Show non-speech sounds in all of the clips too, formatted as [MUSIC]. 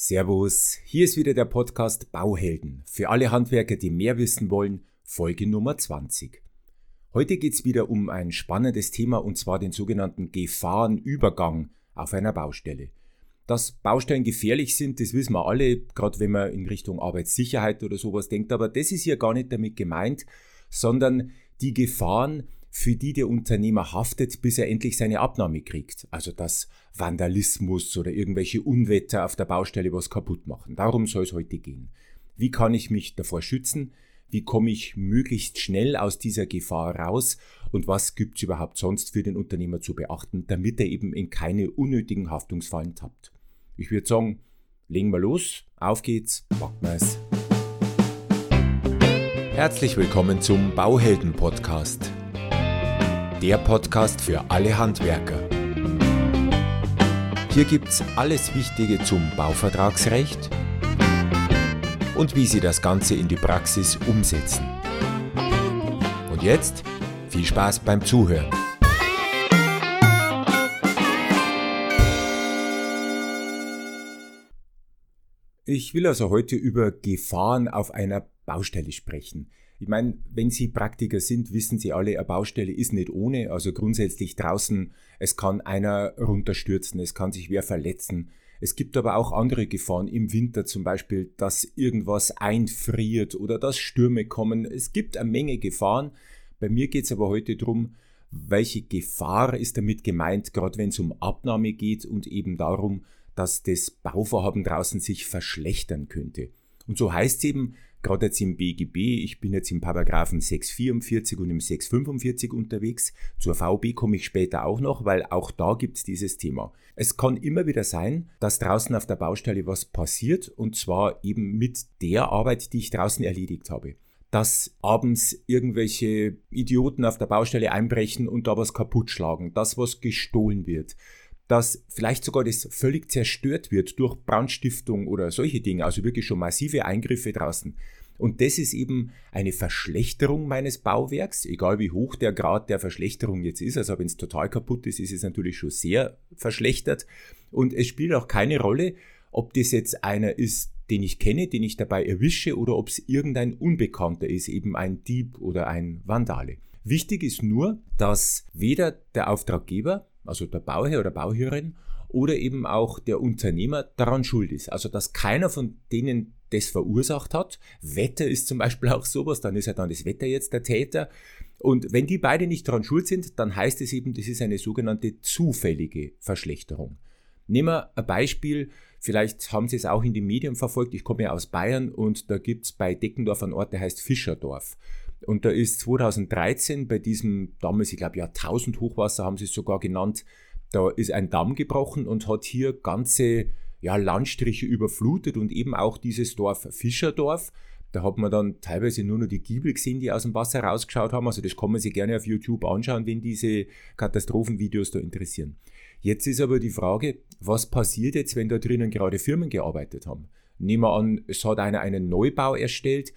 Servus, hier ist wieder der Podcast Bauhelden für alle Handwerker, die mehr wissen wollen, Folge Nummer 20. Heute geht es wieder um ein spannendes Thema und zwar den sogenannten Gefahrenübergang auf einer Baustelle. Dass Baustellen gefährlich sind, das wissen wir alle, gerade wenn man in Richtung Arbeitssicherheit oder sowas denkt, aber das ist hier gar nicht damit gemeint, sondern die Gefahren, für die der Unternehmer haftet, bis er endlich seine Abnahme kriegt. Also dass Vandalismus oder irgendwelche Unwetter auf der Baustelle was kaputt machen. Darum soll es heute gehen. Wie kann ich mich davor schützen? Wie komme ich möglichst schnell aus dieser Gefahr raus? Und was gibt es überhaupt sonst für den Unternehmer zu beachten, damit er eben in keine unnötigen Haftungsfallen tappt? Ich würde sagen, legen wir los. Auf geht's, packen wir's. Herzlich willkommen zum Bauhelden Podcast der Podcast für alle Handwerker. Hier gibt's alles Wichtige zum Bauvertragsrecht und wie Sie das Ganze in die Praxis umsetzen. Und jetzt viel Spaß beim Zuhören. Ich will also heute über Gefahren auf einer Baustelle sprechen. Ich meine, wenn Sie Praktiker sind, wissen Sie alle, eine Baustelle ist nicht ohne. Also grundsätzlich draußen, es kann einer runterstürzen, es kann sich wer verletzen. Es gibt aber auch andere Gefahren im Winter zum Beispiel, dass irgendwas einfriert oder dass Stürme kommen. Es gibt eine Menge Gefahren. Bei mir geht es aber heute darum, welche Gefahr ist damit gemeint, gerade wenn es um Abnahme geht und eben darum, dass das Bauvorhaben draußen sich verschlechtern könnte. Und so heißt es eben, gerade jetzt im BGB, ich bin jetzt im Paragraphen 644 und im 645 unterwegs. Zur VB komme ich später auch noch, weil auch da gibt es dieses Thema. Es kann immer wieder sein, dass draußen auf der Baustelle was passiert und zwar eben mit der Arbeit, die ich draußen erledigt habe dass abends irgendwelche Idioten auf der Baustelle einbrechen und da was kaputt schlagen, dass was gestohlen wird, dass vielleicht sogar das völlig zerstört wird durch Brandstiftung oder solche Dinge, also wirklich schon massive Eingriffe draußen. Und das ist eben eine Verschlechterung meines Bauwerks, egal wie hoch der Grad der Verschlechterung jetzt ist. Also wenn es total kaputt ist, ist es natürlich schon sehr verschlechtert. Und es spielt auch keine Rolle, ob das jetzt einer ist, den ich kenne, den ich dabei erwische, oder ob es irgendein Unbekannter ist, eben ein Dieb oder ein Vandale. Wichtig ist nur, dass weder der Auftraggeber also der Bauherr oder Bauherrin, oder eben auch der Unternehmer daran schuld ist. Also dass keiner von denen das verursacht hat. Wetter ist zum Beispiel auch sowas, dann ist ja dann das Wetter jetzt der Täter. Und wenn die beide nicht daran schuld sind, dann heißt es eben, das ist eine sogenannte zufällige Verschlechterung. Nehmen wir ein Beispiel, vielleicht haben Sie es auch in den Medien verfolgt, ich komme ja aus Bayern und da gibt es bei Deckendorf einen Ort, der heißt Fischerdorf. Und da ist 2013 bei diesem damals, ich glaube, Jahrtausend-Hochwasser haben sie es sogar genannt, da ist ein Damm gebrochen und hat hier ganze ja, Landstriche überflutet und eben auch dieses Dorf Fischerdorf. Da hat man dann teilweise nur noch die Giebel gesehen, die aus dem Wasser rausgeschaut haben. Also das kann man sich gerne auf YouTube anschauen, wenn diese Katastrophenvideos da interessieren. Jetzt ist aber die Frage, was passiert jetzt, wenn da drinnen gerade Firmen gearbeitet haben? Nehmen wir an, es hat einer einen Neubau erstellt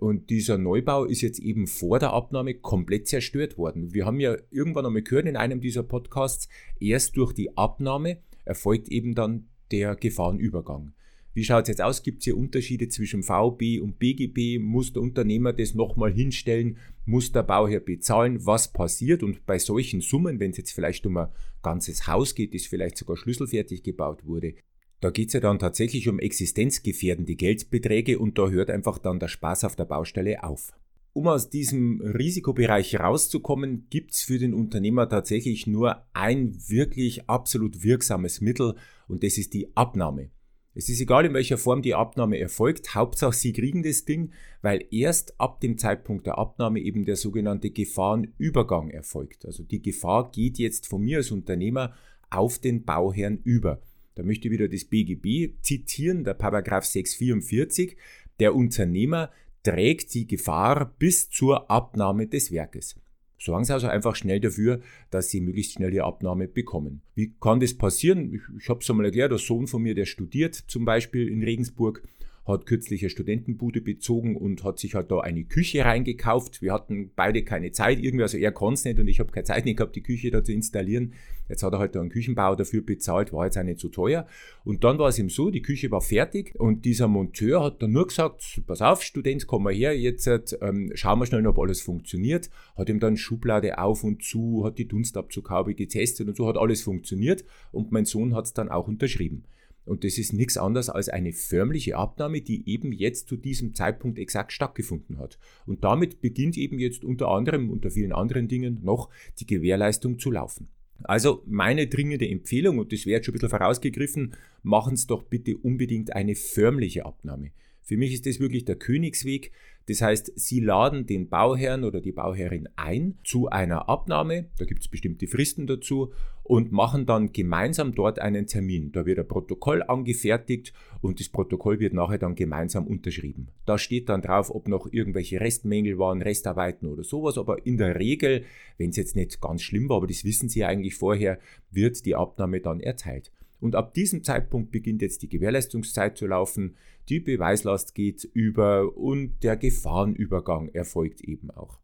und dieser Neubau ist jetzt eben vor der Abnahme komplett zerstört worden. Wir haben ja irgendwann einmal gehört in einem dieser Podcasts, erst durch die Abnahme erfolgt eben dann der Gefahrenübergang. Wie schaut es jetzt aus? Gibt es hier Unterschiede zwischen VB und BGB? Muss der Unternehmer das nochmal hinstellen? Muss der Bauherr bezahlen? Was passiert? Und bei solchen Summen, wenn es jetzt vielleicht um ein ganzes Haus geht, das vielleicht sogar schlüsselfertig gebaut wurde, da geht es ja dann tatsächlich um existenzgefährdende Geldbeträge und da hört einfach dann der Spaß auf der Baustelle auf. Um aus diesem Risikobereich rauszukommen, gibt es für den Unternehmer tatsächlich nur ein wirklich absolut wirksames Mittel und das ist die Abnahme. Es ist egal, in welcher Form die Abnahme erfolgt, Hauptsache Sie kriegen das Ding, weil erst ab dem Zeitpunkt der Abnahme eben der sogenannte Gefahrenübergang erfolgt. Also die Gefahr geht jetzt von mir als Unternehmer auf den Bauherrn über. Da möchte ich wieder das BGB zitieren, der Paragraph 644. Der Unternehmer trägt die Gefahr bis zur Abnahme des Werkes. Sorgen Sie also einfach schnell dafür, dass Sie möglichst schnell die Abnahme bekommen. Wie kann das passieren? Ich, ich habe es einmal erklärt, der Sohn von mir, der studiert zum Beispiel in Regensburg, hat kürzlich eine Studentenbude bezogen und hat sich halt da eine Küche reingekauft. Wir hatten beide keine Zeit irgendwie, also er konnte es nicht und ich habe keine Zeit [LAUGHS] nicht gehabt, die Küche da zu installieren. Jetzt hat er halt da einen Küchenbau dafür bezahlt, war jetzt auch nicht so teuer. Und dann war es ihm so, die Küche war fertig und dieser Monteur hat dann nur gesagt, pass auf, Student, komm mal her, jetzt ähm, schauen wir schnell, ob alles funktioniert. Hat ihm dann Schublade auf und zu, hat die Dunstabzughaube getestet und so hat alles funktioniert und mein Sohn hat es dann auch unterschrieben. Und das ist nichts anderes als eine förmliche Abnahme, die eben jetzt zu diesem Zeitpunkt exakt stattgefunden hat. Und damit beginnt eben jetzt unter anderem, unter vielen anderen Dingen noch die Gewährleistung zu laufen. Also meine dringende Empfehlung, und das wäre jetzt schon ein bisschen vorausgegriffen, machen Sie doch bitte unbedingt eine förmliche Abnahme. Für mich ist das wirklich der Königsweg. Das heißt, Sie laden den Bauherrn oder die Bauherrin ein zu einer Abnahme, da gibt es bestimmte Fristen dazu, und machen dann gemeinsam dort einen Termin. Da wird ein Protokoll angefertigt und das Protokoll wird nachher dann gemeinsam unterschrieben. Da steht dann drauf, ob noch irgendwelche Restmängel waren, Restarbeiten oder sowas, aber in der Regel, wenn es jetzt nicht ganz schlimm war, aber das wissen Sie eigentlich vorher, wird die Abnahme dann erteilt. Und ab diesem Zeitpunkt beginnt jetzt die Gewährleistungszeit zu laufen, die Beweislast geht über und der Gefahrenübergang erfolgt eben auch.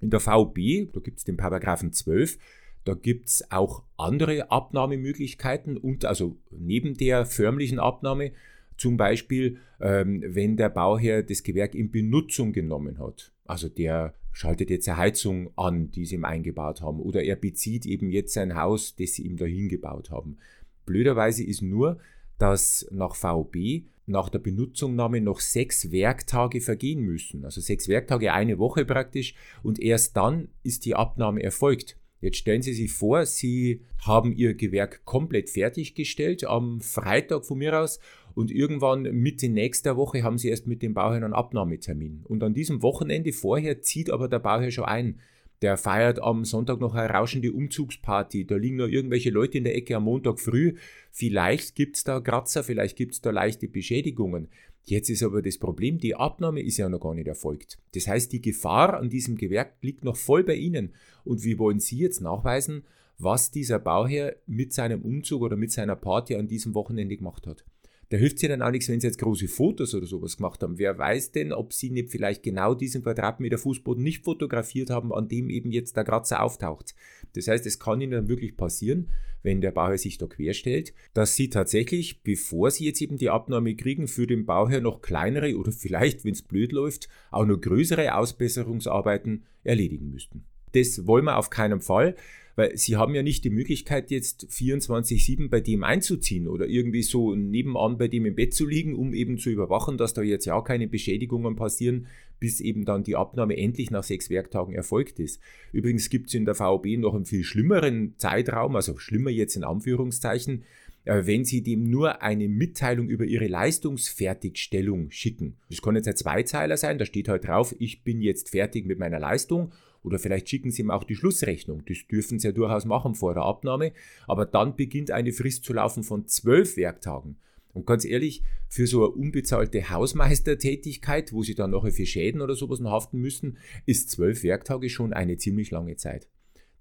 In der VB, da gibt es den Paragraphen 12, da gibt es auch andere Abnahmemöglichkeiten und also neben der förmlichen Abnahme, zum Beispiel, ähm, wenn der Bauherr das Gewerk in Benutzung genommen hat. Also der schaltet jetzt eine Heizung an, die sie ihm eingebaut haben, oder er bezieht eben jetzt sein Haus, das sie ihm dahin gebaut haben. Blöderweise ist nur, dass nach VB nach der Benutzungnahme noch sechs Werktage vergehen müssen. Also sechs Werktage, eine Woche praktisch. Und erst dann ist die Abnahme erfolgt. Jetzt stellen Sie sich vor, Sie haben Ihr Gewerk komplett fertiggestellt am Freitag von mir aus und irgendwann Mitte nächster Woche haben Sie erst mit dem Bauherrn einen Abnahmetermin. Und an diesem Wochenende vorher zieht aber der Bauherr schon ein. Der feiert am Sonntag noch eine rauschende Umzugsparty. Da liegen noch irgendwelche Leute in der Ecke am Montag früh. Vielleicht gibt es da Kratzer, vielleicht gibt es da leichte Beschädigungen. Jetzt ist aber das Problem, die Abnahme ist ja noch gar nicht erfolgt. Das heißt, die Gefahr an diesem Gewerk liegt noch voll bei Ihnen. Und wie wollen Sie jetzt nachweisen, was dieser Bauherr mit seinem Umzug oder mit seiner Party an diesem Wochenende gemacht hat? Da hilft es ihnen auch nichts, wenn sie jetzt große Fotos oder sowas gemacht haben. Wer weiß denn, ob sie nicht vielleicht genau diesen Quadratmeter Fußboden nicht fotografiert haben, an dem eben jetzt der Kratzer auftaucht. Das heißt, es kann ihnen dann wirklich passieren, wenn der Bauherr sich da querstellt, dass sie tatsächlich, bevor sie jetzt eben die Abnahme kriegen, für den Bauherr noch kleinere oder vielleicht, wenn es blöd läuft, auch noch größere Ausbesserungsarbeiten erledigen müssten. Das wollen wir auf keinen Fall. Weil sie haben ja nicht die Möglichkeit, jetzt 24-7 bei dem einzuziehen oder irgendwie so nebenan bei dem im Bett zu liegen, um eben zu überwachen, dass da jetzt ja keine Beschädigungen passieren, bis eben dann die Abnahme endlich nach sechs Werktagen erfolgt ist. Übrigens gibt es in der VOB noch einen viel schlimmeren Zeitraum, also schlimmer jetzt in Anführungszeichen, äh, wenn Sie dem nur eine Mitteilung über Ihre Leistungsfertigstellung schicken. Das kann jetzt ein Zweizeiler sein, da steht halt drauf, ich bin jetzt fertig mit meiner Leistung oder vielleicht schicken Sie ihm auch die Schlussrechnung. Das dürfen Sie ja durchaus machen vor der Abnahme. Aber dann beginnt eine Frist zu laufen von zwölf Werktagen. Und ganz ehrlich, für so eine unbezahlte Hausmeistertätigkeit, wo Sie dann nachher für Schäden oder sowas noch haften müssen, ist zwölf Werktage schon eine ziemlich lange Zeit.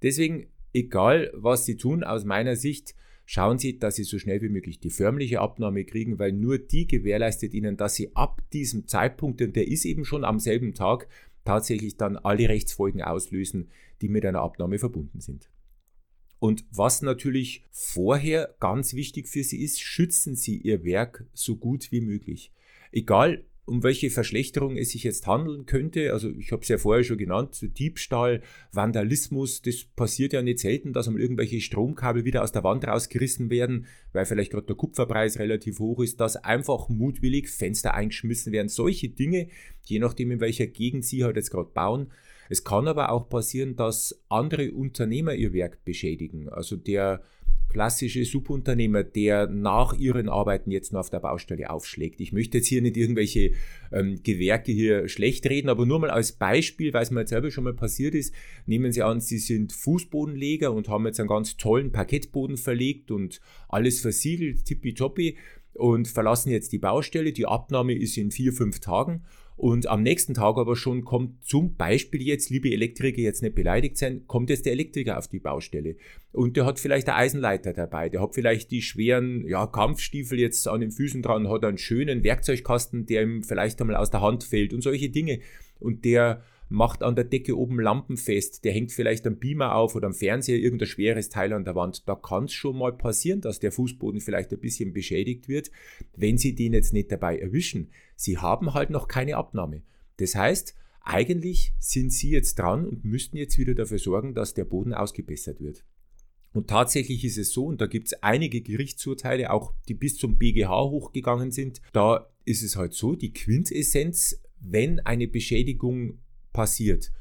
Deswegen, egal was Sie tun, aus meiner Sicht, schauen Sie, dass Sie so schnell wie möglich die förmliche Abnahme kriegen, weil nur die gewährleistet Ihnen, dass Sie ab diesem Zeitpunkt, und der ist eben schon am selben Tag, tatsächlich dann alle Rechtsfolgen auslösen, die mit einer Abnahme verbunden sind. Und was natürlich vorher ganz wichtig für Sie ist, schützen Sie Ihr Werk so gut wie möglich. Egal, um welche Verschlechterung es sich jetzt handeln könnte. Also ich habe es ja vorher schon genannt, Diebstahl, Vandalismus, das passiert ja nicht selten, dass einmal irgendwelche Stromkabel wieder aus der Wand rausgerissen werden, weil vielleicht gerade der Kupferpreis relativ hoch ist, dass einfach mutwillig Fenster eingeschmissen werden. Solche Dinge, je nachdem in welcher Gegend Sie halt jetzt gerade bauen. Es kann aber auch passieren, dass andere Unternehmer ihr Werk beschädigen. Also der klassische Subunternehmer, der nach ihren Arbeiten jetzt nur auf der Baustelle aufschlägt. Ich möchte jetzt hier nicht irgendwelche ähm, Gewerke hier schlecht reden, aber nur mal als Beispiel, weil es mir jetzt selber schon mal passiert ist, nehmen Sie an, Sie sind Fußbodenleger und haben jetzt einen ganz tollen Parkettboden verlegt und alles versiegelt, tippitoppi und verlassen jetzt die Baustelle. Die Abnahme ist in vier, fünf Tagen Und am nächsten Tag aber schon kommt zum Beispiel jetzt, liebe Elektriker, jetzt nicht beleidigt sein, kommt jetzt der Elektriker auf die Baustelle. Und der hat vielleicht eine Eisenleiter dabei, der hat vielleicht die schweren ja, Kampfstiefel jetzt an den Füßen dran, hat einen schönen Werkzeugkasten, der ihm vielleicht einmal aus der Hand fällt und solche Dinge. Und der macht an der Decke oben Lampen fest, der hängt vielleicht am Beamer auf oder am Fernseher irgendein schweres Teil an der Wand. Da kann es schon mal passieren, dass der Fußboden vielleicht ein bisschen beschädigt wird, wenn Sie den jetzt nicht dabei erwischen. Sie haben halt noch keine Abnahme. Das heißt, eigentlich sind Sie jetzt dran und müssten jetzt wieder dafür sorgen, dass der Boden ausgebessert wird. Und tatsächlich ist es so, und da gibt es einige Gerichtsurteile, auch die bis zum BGH hochgegangen sind, da ist es halt so, die Quintessenz, wenn eine Beschädigung passiert.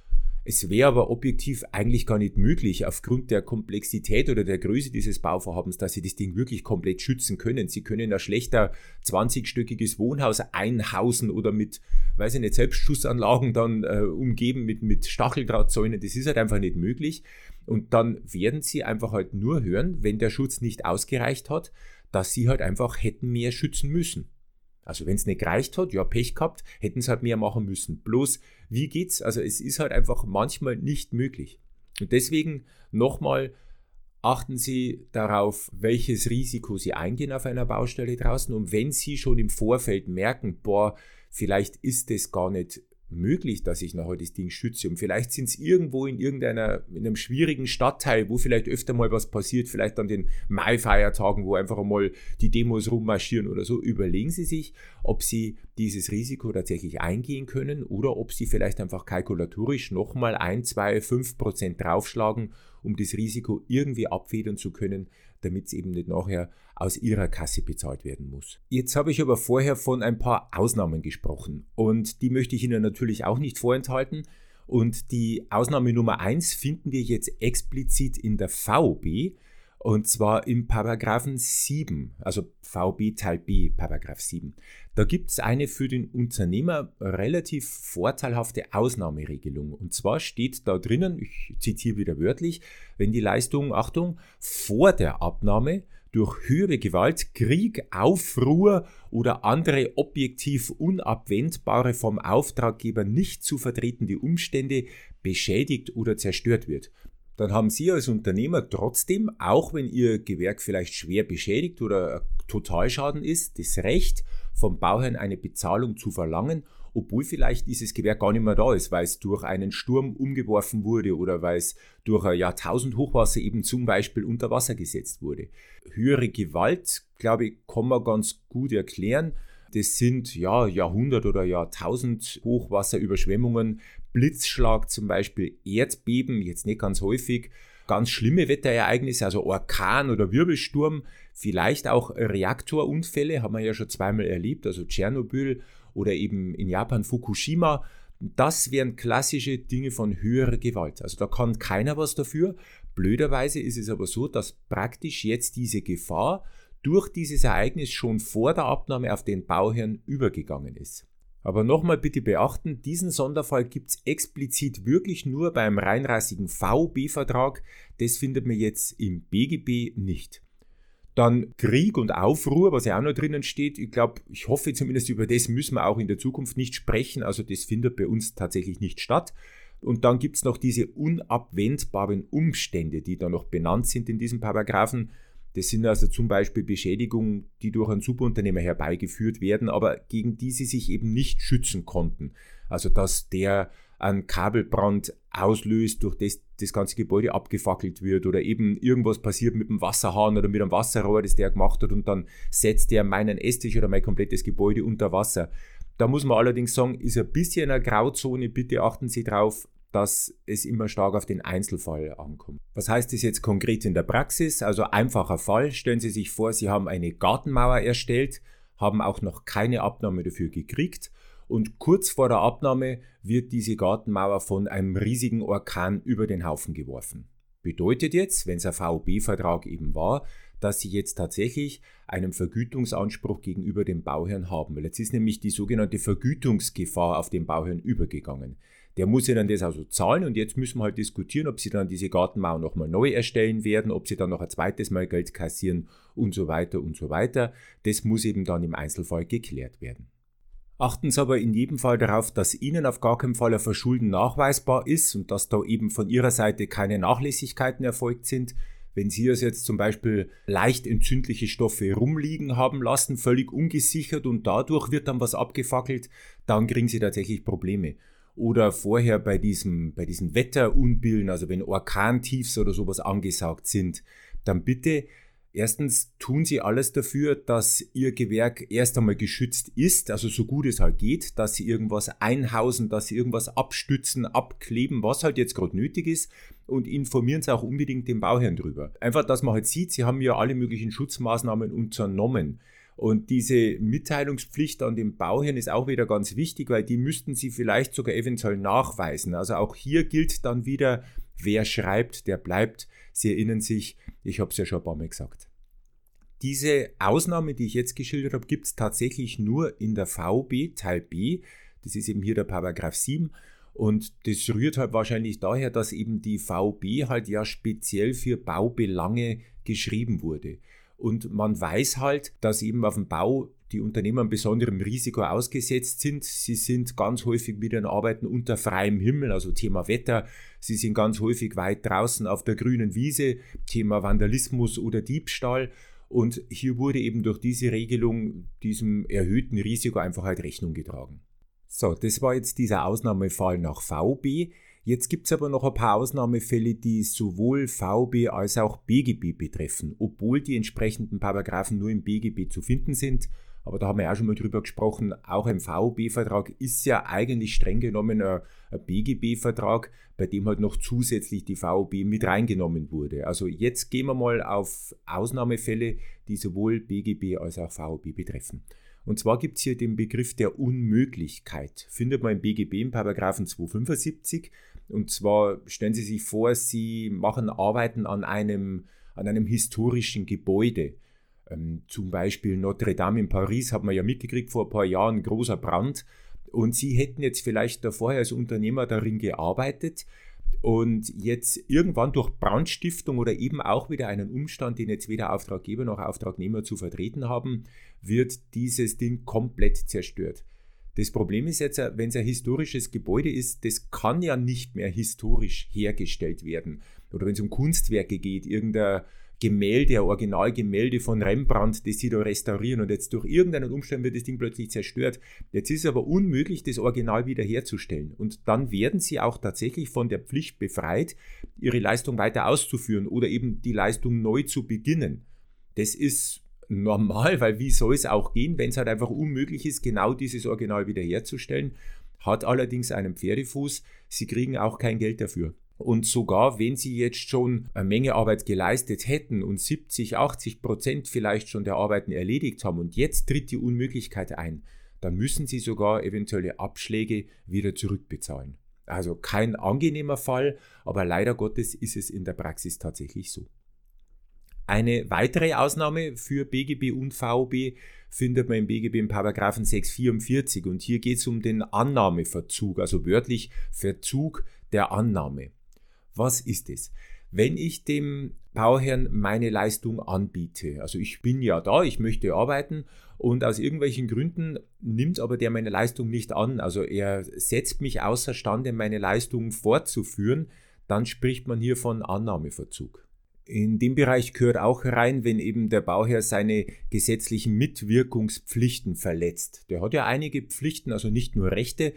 Es wäre aber objektiv eigentlich gar nicht möglich, aufgrund der Komplexität oder der Größe dieses Bauvorhabens, dass Sie das Ding wirklich komplett schützen können. Sie können ein schlechter 20-stöckiges Wohnhaus einhausen oder mit, weiß ich nicht, Selbstschussanlagen dann äh, umgeben mit, mit Stacheldrahtzäunen. Das ist halt einfach nicht möglich. Und dann werden Sie einfach halt nur hören, wenn der Schutz nicht ausgereicht hat, dass Sie halt einfach hätten mehr schützen müssen. Also wenn es nicht gereicht hat, ja, Pech gehabt, hätten es halt mehr machen müssen. Bloß, wie geht's? Also es ist halt einfach manchmal nicht möglich. Und deswegen nochmal, achten Sie darauf, welches Risiko Sie eingehen auf einer Baustelle draußen. Und wenn Sie schon im Vorfeld merken, boah, vielleicht ist es gar nicht möglich, dass ich nachher das Ding schütze. Und vielleicht sind es irgendwo in irgendeiner, in einem schwierigen Stadtteil, wo vielleicht öfter mal was passiert, vielleicht an den Mai-Feiertagen, wo einfach mal die Demos rummarschieren oder so. Überlegen Sie sich, ob Sie dieses Risiko tatsächlich eingehen können oder ob Sie vielleicht einfach kalkulatorisch nochmal ein, zwei, fünf Prozent draufschlagen, um das Risiko irgendwie abfedern zu können, damit es eben nicht nachher aus ihrer Kasse bezahlt werden muss. Jetzt habe ich aber vorher von ein paar Ausnahmen gesprochen und die möchte ich Ihnen natürlich auch nicht vorenthalten. Und die Ausnahme Nummer 1 finden wir jetzt explizit in der VB und zwar im Paragraphen 7, also VB Teil B, Paragraph 7. Da gibt es eine für den Unternehmer relativ vorteilhafte Ausnahmeregelung. Und zwar steht da drinnen, ich zitiere wieder wörtlich, wenn die Leistung, Achtung, vor der Abnahme durch höhere Gewalt, Krieg, Aufruhr oder andere objektiv unabwendbare vom Auftraggeber nicht zu vertretende Umstände beschädigt oder zerstört wird dann haben Sie als Unternehmer trotzdem, auch wenn Ihr Gewerk vielleicht schwer beschädigt oder Totalschaden ist, das Recht, vom Bauherrn eine Bezahlung zu verlangen, obwohl vielleicht dieses Gewerk gar nicht mehr da ist, weil es durch einen Sturm umgeworfen wurde oder weil es durch ein Jahrtausend Hochwasser eben zum Beispiel unter Wasser gesetzt wurde. Höhere Gewalt, glaube ich, kann man ganz gut erklären. Das sind ja Jahrhundert- oder Jahrtausend Hochwasserüberschwemmungen, Blitzschlag zum Beispiel, Erdbeben, jetzt nicht ganz häufig, ganz schlimme Wetterereignisse, also Orkan oder Wirbelsturm, vielleicht auch Reaktorunfälle, haben wir ja schon zweimal erlebt, also Tschernobyl oder eben in Japan Fukushima. Das wären klassische Dinge von höherer Gewalt. Also da kann keiner was dafür. Blöderweise ist es aber so, dass praktisch jetzt diese Gefahr durch dieses Ereignis schon vor der Abnahme auf den Bauherrn übergegangen ist. Aber nochmal bitte beachten, diesen Sonderfall gibt es explizit wirklich nur beim reinrassigen VB-Vertrag. Das findet man jetzt im BGB nicht. Dann Krieg und Aufruhr, was ja auch noch drinnen steht. Ich glaube, ich hoffe zumindest über das müssen wir auch in der Zukunft nicht sprechen. Also das findet bei uns tatsächlich nicht statt. Und dann gibt es noch diese unabwendbaren Umstände, die da noch benannt sind in diesem Paragraphen. Das sind also zum Beispiel Beschädigungen, die durch einen Subunternehmer herbeigeführt werden, aber gegen die sie sich eben nicht schützen konnten. Also dass der einen Kabelbrand auslöst, durch das das ganze Gebäude abgefackelt wird oder eben irgendwas passiert mit dem Wasserhahn oder mit einem Wasserrohr, das der gemacht hat und dann setzt der meinen Esstisch oder mein komplettes Gebäude unter Wasser. Da muss man allerdings sagen, ist ein bisschen eine Grauzone, bitte achten Sie drauf, dass es immer stark auf den Einzelfall ankommt. Was heißt das jetzt konkret in der Praxis? Also einfacher Fall. Stellen Sie sich vor, Sie haben eine Gartenmauer erstellt, haben auch noch keine Abnahme dafür gekriegt und kurz vor der Abnahme wird diese Gartenmauer von einem riesigen Orkan über den Haufen geworfen. Bedeutet jetzt, wenn es ein VOB-Vertrag eben war, dass sie jetzt tatsächlich einen Vergütungsanspruch gegenüber dem Bauherrn haben. Weil jetzt ist nämlich die sogenannte Vergütungsgefahr auf den Bauherrn übergegangen. Der muss ja dann das also zahlen und jetzt müssen wir halt diskutieren, ob sie dann diese Gartenmauer nochmal neu erstellen werden, ob sie dann noch ein zweites Mal Geld kassieren und so weiter und so weiter. Das muss eben dann im Einzelfall geklärt werden. Achten Sie aber in jedem Fall darauf, dass Ihnen auf gar keinen Fall ein Verschulden nachweisbar ist und dass da eben von Ihrer Seite keine Nachlässigkeiten erfolgt sind. Wenn Sie es jetzt zum Beispiel leicht entzündliche Stoffe rumliegen haben lassen, völlig ungesichert und dadurch wird dann was abgefackelt, dann kriegen Sie tatsächlich Probleme. Oder vorher bei diesem, bei diesen Wetterunbillen, also wenn Orkantiefs oder sowas angesagt sind, dann bitte Erstens tun sie alles dafür, dass ihr Gewerk erst einmal geschützt ist, also so gut es halt geht, dass sie irgendwas einhausen, dass sie irgendwas abstützen, abkleben, was halt jetzt gerade nötig ist und informieren sie auch unbedingt den Bauherrn drüber. Einfach, dass man halt sieht, sie haben ja alle möglichen Schutzmaßnahmen unternommen. Und diese Mitteilungspflicht an den Bauherrn ist auch wieder ganz wichtig, weil die müssten sie vielleicht sogar eventuell nachweisen. Also auch hier gilt dann wieder, wer schreibt, der bleibt. Sie erinnern sich, ich habe es ja schon ein paar Mal gesagt. Diese Ausnahme, die ich jetzt geschildert habe, gibt es tatsächlich nur in der VB Teil B. Das ist eben hier der Paragraph 7. Und das rührt halt wahrscheinlich daher, dass eben die VB halt ja speziell für Baubelange geschrieben wurde. Und man weiß halt, dass eben auf dem Bau die Unternehmer einem besonderen Risiko ausgesetzt sind. Sie sind ganz häufig mit ihren Arbeiten unter freiem Himmel, also Thema Wetter. Sie sind ganz häufig weit draußen auf der grünen Wiese, Thema Vandalismus oder Diebstahl. Und hier wurde eben durch diese Regelung diesem erhöhten Risiko einfach halt Rechnung getragen. So, das war jetzt dieser Ausnahmefall nach VB. Jetzt gibt es aber noch ein paar Ausnahmefälle, die sowohl VB als auch BGB betreffen, obwohl die entsprechenden Paragraphen nur im BGB zu finden sind aber da haben wir auch schon mal drüber gesprochen, auch ein VOB-Vertrag ist ja eigentlich streng genommen ein, BGB-Vertrag, bei dem halt noch zusätzlich die VOB mit reingenommen wurde. Also jetzt gehen wir mal auf Ausnahmefälle, die sowohl BGB als auch VOB betreffen. Und zwar gibt es hier den Begriff der Unmöglichkeit. Findet man im BGB im Paragraphen 275. Und zwar stellen Sie sich vor, Sie machen Arbeiten an einem, an einem historischen Gebäude. Ähm, zum Beispiel Notre Dame in Paris hat man ja mitgekriegt vor ein paar Jahren, großer Brand. Und Sie hätten jetzt vielleicht davor als Unternehmer darin gearbeitet und jetzt irgendwann durch Brandstiftung oder eben auch wieder einen Umstand, den jetzt weder Auftraggeber noch Auftragnehmer zu vertreten haben, wird dieses Ding komplett zerstört. Das Problem ist jetzt, wenn es ein historisches Gebäude ist, das kann ja nicht mehr historisch hergestellt werden. Oder wenn es um Kunstwerke geht, irgendein Gemälde, ein Originalgemälde von Rembrandt, das sie da restaurieren und jetzt durch irgendeinen Umstand wird das Ding plötzlich zerstört. Jetzt ist es aber unmöglich, das Original wiederherzustellen. Und dann werden sie auch tatsächlich von der Pflicht befreit, ihre Leistung weiter auszuführen oder eben die Leistung neu zu beginnen. Das ist normal, weil wie soll es auch gehen, wenn es halt einfach unmöglich ist, genau dieses Original wiederherzustellen, hat allerdings einen Pferdefuß, sie kriegen auch kein Geld dafür. Und sogar wenn Sie jetzt schon eine Menge Arbeit geleistet hätten und 70, 80 Prozent vielleicht schon der Arbeiten erledigt haben und jetzt tritt die Unmöglichkeit ein, dann müssen Sie sogar eventuelle Abschläge wieder zurückbezahlen. Also kein angenehmer Fall, aber leider Gottes ist es in der Praxis tatsächlich so. Eine weitere Ausnahme für BGB und VOB findet man im BGB im Paragraphen 644 und hier geht es um den Annahmeverzug, also wörtlich Verzug der Annahme. Was ist es? Wenn ich dem Bauherrn meine Leistung anbiete, also ich bin ja da, ich möchte arbeiten und aus irgendwelchen Gründen nimmt aber der meine Leistung nicht an, also er setzt mich außerstande, meine Leistung fortzuführen, dann spricht man hier von Annahmeverzug. In dem Bereich gehört auch rein, wenn eben der Bauherr seine gesetzlichen Mitwirkungspflichten verletzt. Der hat ja einige Pflichten, also nicht nur Rechte,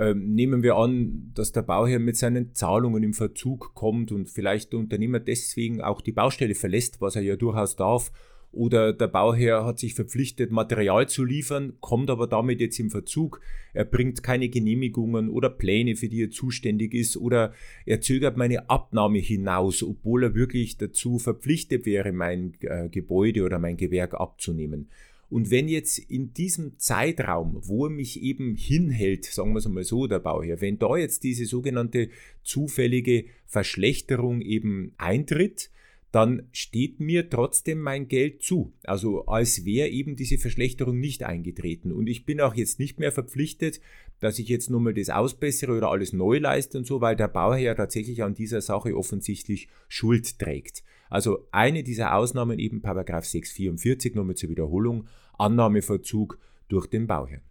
ähm, nehmen wir an, dass der Bauherr mit seinen Zahlungen im Verzug kommt und vielleicht der Unternehmer deswegen auch die Baustelle verlässt, was er ja durchaus darf. Oder der Bauherr hat sich verpflichtet, Material zu liefern, kommt aber damit jetzt im Verzug. Er bringt keine Genehmigungen oder Pläne, für die er zuständig ist. Oder er zögert meine Abnahme hinaus, obwohl er wirklich dazu verpflichtet wäre, mein äh, Gebäude oder mein Gewerk abzunehmen. Und wenn jetzt in diesem Zeitraum, wo er mich eben hinhält, sagen wir es einmal so, der Bauherr, wenn da jetzt diese sogenannte zufällige Verschlechterung eben eintritt, dann steht mir trotzdem mein Geld zu. Also als wäre eben diese Verschlechterung nicht eingetreten. Und ich bin auch jetzt nicht mehr verpflichtet, dass ich jetzt nur mal das ausbessere oder alles neu leiste und so, weil der Bauherr tatsächlich an dieser Sache offensichtlich Schuld trägt. Also eine dieser Ausnahmen eben Paragraph 644, nochmal zur Wiederholung, Annahmeverzug durch den Bauherrn.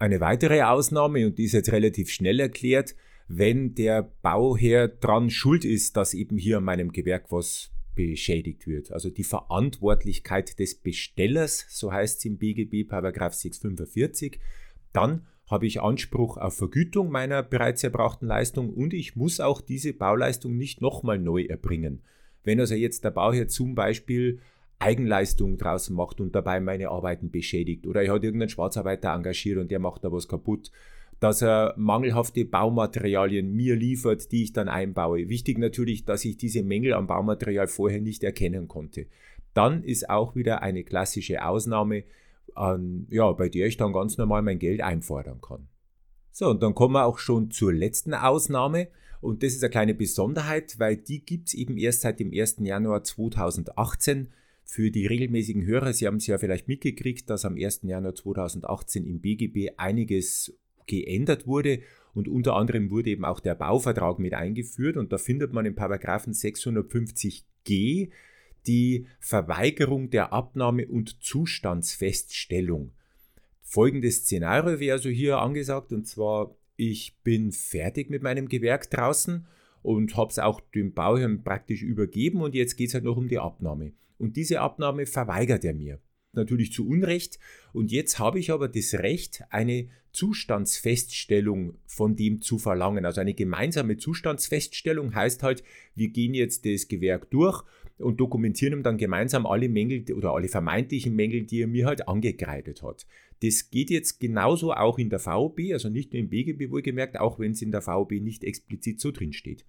eine weitere Ausnahme, und die ist jetzt relativ schnell erklärt, wenn der Bauherr dran schuld ist, dass eben hier an meinem Gewerk was beschädigt wird. Also die Verantwortlichkeit des Bestellers, so heißt es im BGB Paragraph 645, dann habe ich Anspruch auf Vergütung meiner bereits erbrachten Leistung und ich muss auch diese Bauleistung nicht nochmal neu erbringen. Wenn also jetzt der Bauherr zum Beispiel Eigenleistung draußen macht und dabei meine Arbeiten beschädigt oder er hat irgendeinen Schwarzarbeiter engagiert und der macht da was kaputt, dass er mangelhafte Baumaterialien mir liefert, die ich dann einbaue. Wichtig natürlich, dass ich diese Mängel am Baumaterial vorher nicht erkennen konnte. Dann ist auch wieder eine klassische Ausnahme, an, ja, bei der ich dann ganz normal mein Geld einfordern kann. So, und dann kommen wir auch schon zur letzten Ausnahme. Und das ist eine kleine Besonderheit, weil die gibt es eben erst seit dem 1. Januar 2018. Für die regelmäßigen Hörer, Sie haben es ja vielleicht mitgekriegt, dass am 1. Januar 2018 im BGB einiges geändert wurde und unter anderem wurde eben auch der Bauvertrag mit eingeführt und da findet man im Paragraphen 650g die Verweigerung der Abnahme und Zustandsfeststellung. Folgendes Szenario wäre also hier angesagt, und zwar, ich bin fertig mit meinem Gewerk draußen und habe es auch dem Bauherrn praktisch übergeben und jetzt geht es halt noch um die Abnahme. Und diese Abnahme verweigert er mir. Natürlich zu Unrecht. Und jetzt habe ich aber das Recht, eine Zustandsfeststellung von dem zu verlangen. Also eine gemeinsame Zustandsfeststellung heißt halt, wir gehen jetzt das Gewerk durch und dokumentieren ihm dann gemeinsam alle Mängel oder alle vermeintlichen Mängel, die er mir halt angekreidet hat. Das geht jetzt genauso auch in der VOB, also nicht nur im BGB wohlgemerkt, auch wenn es in der VOB nicht explizit so drin steht.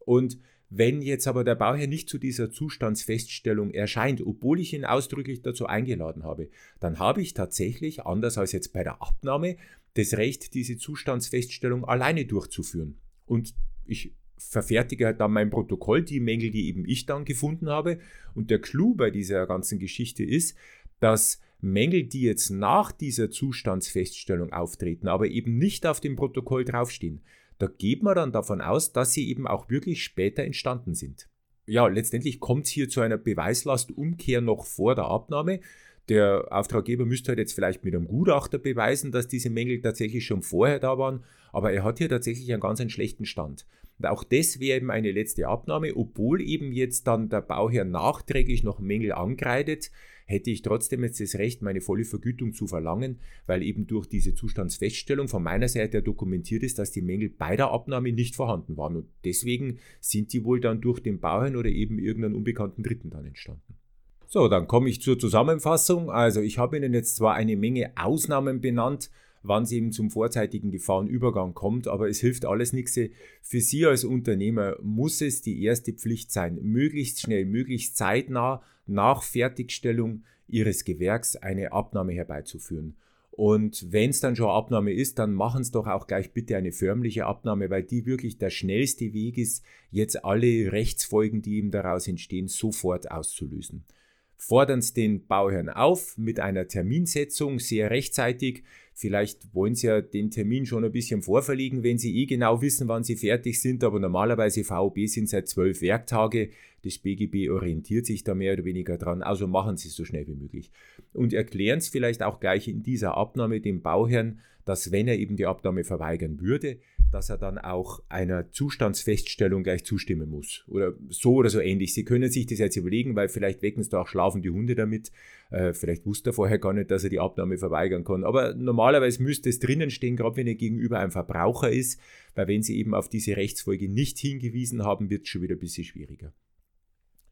Und wenn jetzt aber der Bauherr nicht zu dieser Zustandsfeststellung erscheint, obwohl ich ihn ausdrücklich dazu eingeladen habe, dann habe ich tatsächlich, anders als jetzt bei der Abnahme, das Recht, diese Zustandsfeststellung alleine durchzuführen. Und ich verfertige halt dann mein Protokoll, die Mängel, die eben ich dann gefunden habe. Und der Clou bei dieser ganzen Geschichte ist, dass Mängel, die jetzt nach dieser Zustandsfeststellung auftreten, aber eben nicht auf dem Protokoll draufstehen, da geht man dann davon aus, dass sie eben auch wirklich später entstanden sind. Ja, letztendlich kommt es hier zu einer Beweislastumkehr noch vor der Abnahme. Der Auftraggeber müsste halt jetzt vielleicht mit einem Gutachter beweisen, dass diese Mängel tatsächlich schon vorher da waren, aber er hat hier tatsächlich einen ganz einen schlechten Stand. Und auch das wäre eben eine letzte Abnahme, obwohl eben jetzt dann der Bauherr nachträglich noch Mängel angreidet, hätte ich trotzdem jetzt das Recht, meine volle Vergütung zu verlangen, weil eben durch diese Zustandsfeststellung von meiner Seite dokumentiert ist, dass die Mängel bei der Abnahme nicht vorhanden waren. Und deswegen sind die wohl dann durch den Bauherrn oder eben irgendeinen unbekannten Dritten dann entstanden. So, dann komme ich zur Zusammenfassung. Also ich habe Ihnen jetzt zwar eine Menge Ausnahmen benannt, wann es eben zum vorzeitigen Gefahrenübergang kommt, aber es hilft alles nichts. Für Sie als Unternehmer muss es die erste Pflicht sein, möglichst schnell, möglichst zeitnah nach Fertigstellung Ihres Gewerks eine Abnahme herbeizuführen. Und wenn es dann schon Abnahme ist, dann machen Sie doch auch gleich bitte eine förmliche Abnahme, weil die wirklich der schnellste Weg ist, jetzt alle Rechtsfolgen, die eben daraus entstehen, sofort auszulösen. Fordern Sie den Bauherrn auf mit einer Terminsetzung sehr rechtzeitig. Vielleicht wollen Sie ja den Termin schon ein bisschen vorverlegen, wenn Sie eh genau wissen, wann Sie fertig sind, aber normalerweise VOB sind seit zwölf Werktage. Das BGB orientiert sich da mehr oder weniger dran, also machen Sie es so schnell wie möglich. Und erklären Sie vielleicht auch gleich in dieser Abnahme dem Bauherrn, dass wenn er eben die Abnahme verweigern würde, dass er dann auch einer Zustandsfeststellung gleich zustimmen muss. Oder so oder so ähnlich. Sie können sich das jetzt überlegen, weil vielleicht wecken es da auch schlafende Hunde damit. Äh, vielleicht wusste er vorher gar nicht, dass er die Abnahme verweigern kann. Aber normalerweise müsste es drinnen stehen, gerade wenn er gegenüber ein Verbraucher ist, weil wenn Sie eben auf diese Rechtsfolge nicht hingewiesen haben, wird es schon wieder ein bisschen schwieriger.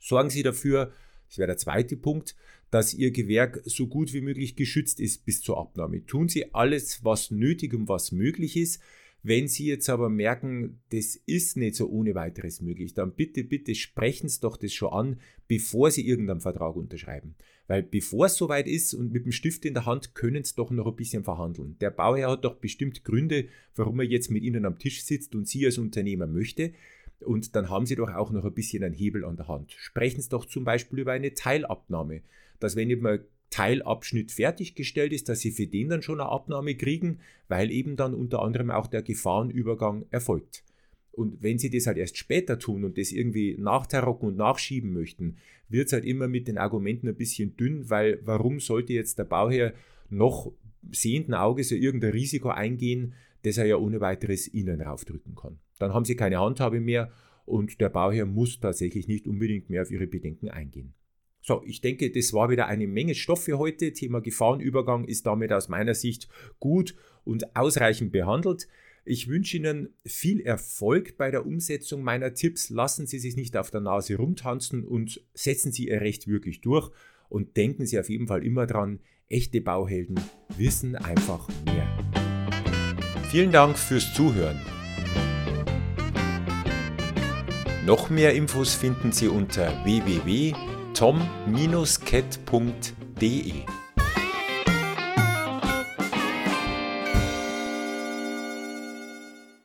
Sorgen Sie dafür, das wäre der zweite Punkt, dass Ihr Gewerk so gut wie möglich geschützt ist bis zur Abnahme. Tun Sie alles, was nötig und was möglich ist. Wenn Sie jetzt aber merken, das ist nicht so ohne weiteres möglich, dann bitte, bitte sprechen Sie doch das schon an, bevor Sie irgendeinen Vertrag unterschreiben. Weil bevor es soweit ist und mit dem Stift in der Hand, können Sie doch noch ein bisschen verhandeln. Der Bauherr hat doch bestimmt Gründe, warum er jetzt mit Ihnen am Tisch sitzt und Sie als Unternehmer möchte. Und dann haben Sie doch auch noch ein bisschen einen Hebel an der Hand. Sprechen Sie doch zum Beispiel über eine Teilabnahme, dass wenn eben ein Teilabschnitt fertiggestellt ist, dass Sie für den dann schon eine Abnahme kriegen, weil eben dann unter anderem auch der Gefahrenübergang erfolgt. Und wenn Sie das halt erst später tun und das irgendwie nachterrocken und nachschieben möchten, wird es halt immer mit den Argumenten ein bisschen dünn, weil warum sollte jetzt der Bauherr noch sehenden Auges ja irgendein Risiko eingehen, das er ja ohne weiteres Ihnen raufdrücken kann. Dann haben Sie keine Handhabe mehr und der Bauherr muss tatsächlich nicht unbedingt mehr auf Ihre Bedenken eingehen. So, ich denke, das war wieder eine Menge Stoff für heute. Thema Gefahrenübergang ist damit aus meiner Sicht gut und ausreichend behandelt. Ich wünsche Ihnen viel Erfolg bei der Umsetzung meiner Tipps. Lassen Sie sich nicht auf der Nase rumtanzen und setzen Sie Ihr Recht wirklich durch. Und denken Sie auf jeden Fall immer dran, echte Bauhelden wissen einfach mehr. Vielen Dank fürs Zuhören. Noch mehr Infos finden Sie unter www.tom-cat.de.